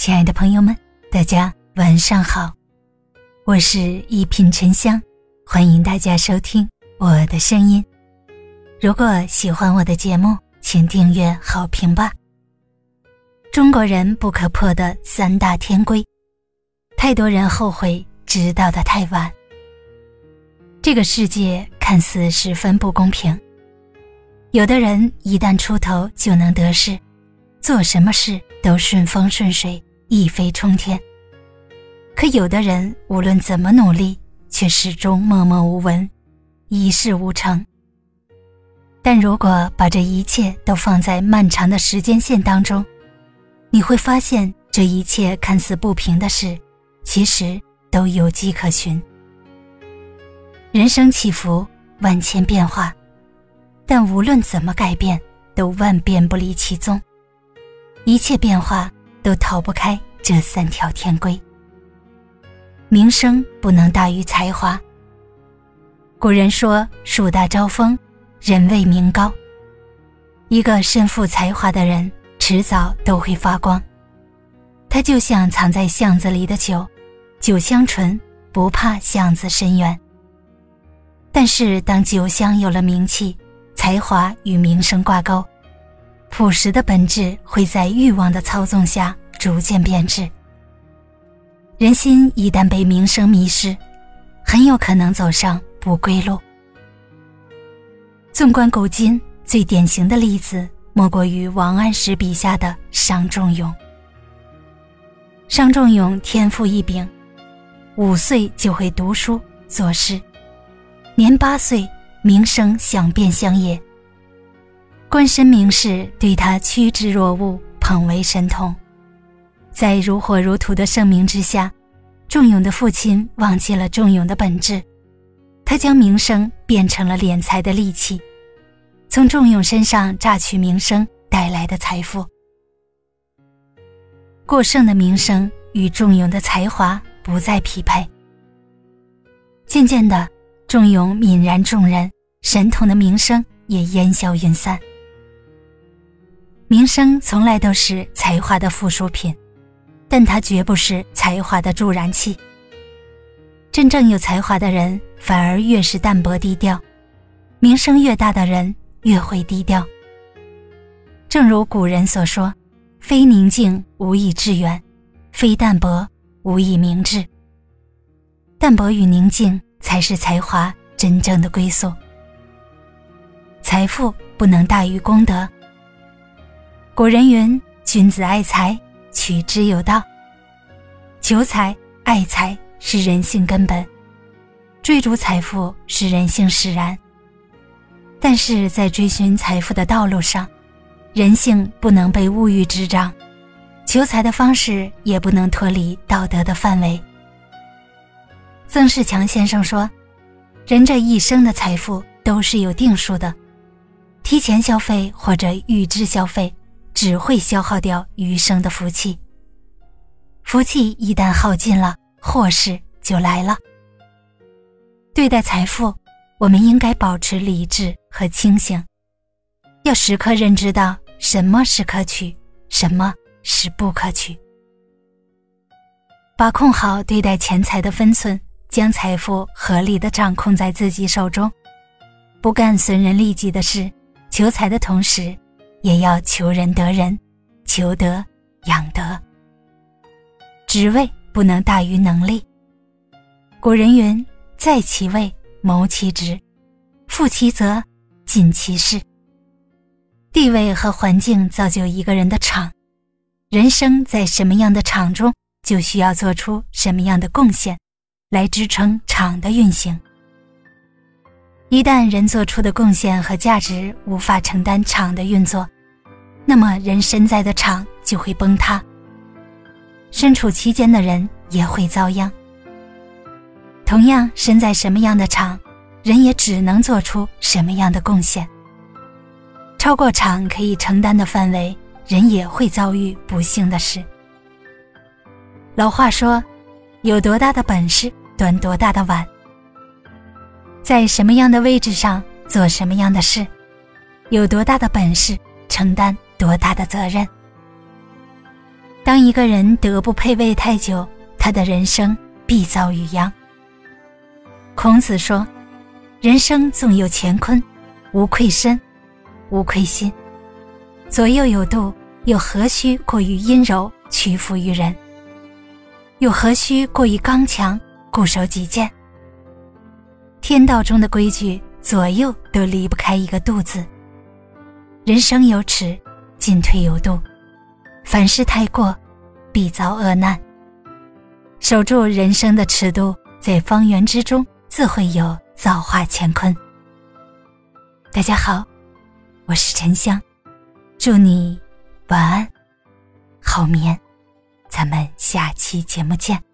亲爱的朋友们，大家晚上好，我是一品沉香，欢迎大家收听我的声音。如果喜欢我的节目，请订阅好评吧。中国人不可破的三大天规，太多人后悔知道的太晚。这个世界看似十分不公平，有的人一旦出头就能得势，做什么事都顺风顺水。一飞冲天。可有的人无论怎么努力，却始终默默无闻，一事无成。但如果把这一切都放在漫长的时间线当中，你会发现，这一切看似不平的事，其实都有迹可循。人生起伏，万千变化，但无论怎么改变，都万变不离其宗。一切变化。都逃不开这三条天规。名声不能大于才华。古人说：“树大招风，人为名高。”一个身负才华的人，迟早都会发光。他就像藏在巷子里的酒，酒香醇，不怕巷子深远。但是，当酒香有了名气，才华与名声挂钩。朴实的本质会在欲望的操纵下逐渐变质。人心一旦被名声迷失，很有可能走上不归路。纵观古今，最典型的例子莫过于王安石笔下的商仲永。商仲永天赋异禀，五岁就会读书作诗，年八岁名声响遍乡野。官绅名士对他趋之若鹜，捧为神童。在如火如荼的盛名之下，仲永的父亲忘记了仲永的本质，他将名声变成了敛财的利器，从仲永身上榨取名声带来的财富。过剩的名声与仲永的才华不再匹配。渐渐的，仲永泯然众人，神童的名声也烟消云散。名声从来都是才华的附属品，但它绝不是才华的助燃器。真正有才华的人，反而越是淡泊低调；名声越大的人，越会低调。正如古人所说：“非宁静无以致远，非淡泊无以明志。”淡泊与宁静才是才华真正的归宿。财富不能大于功德。古人云：“君子爱财，取之有道。”求财、爱财是人性根本，追逐财富是人性使然。但是在追寻财富的道路上，人性不能被物欲执掌，求财的方式也不能脱离道德的范围。曾仕强先生说：“人这一生的财富都是有定数的，提前消费或者预支消费。”只会消耗掉余生的福气。福气一旦耗尽了，祸事就来了。对待财富，我们应该保持理智和清醒，要时刻认知到什么是可取，什么是不可取。把控好对待钱财的分寸，将财富合理的掌控在自己手中，不干损人利己的事，求财的同时。也要求人得人，求德养德。职位不能大于能力。古人云：“在其位，谋其职；负其责，尽其事。”地位和环境造就一个人的场，人生在什么样的场中，就需要做出什么样的贡献，来支撑场的运行。一旦人做出的贡献和价值无法承担场的运作，那么人身在的场就会崩塌，身处其间的人也会遭殃。同样，身在什么样的场，人也只能做出什么样的贡献。超过场可以承担的范围，人也会遭遇不幸的事。老话说：“有多大的本事，端多大的碗。”在什么样的位置上做什么样的事，有多大的本事承担多大的责任。当一个人德不配位太久，他的人生必遭遇殃。孔子说：“人生纵有乾坤，无愧身，无愧心。左右有度，又何须过于阴柔，屈服于人？又何须过于刚强，固守己见？天道中的规矩，左右都离不开一个度字。人生有尺，进退有度。”凡事太过，必遭恶难。守住人生的尺度，在方圆之中，自会有造化乾坤。大家好，我是沉香，祝你晚安，好眠。咱们下期节目见。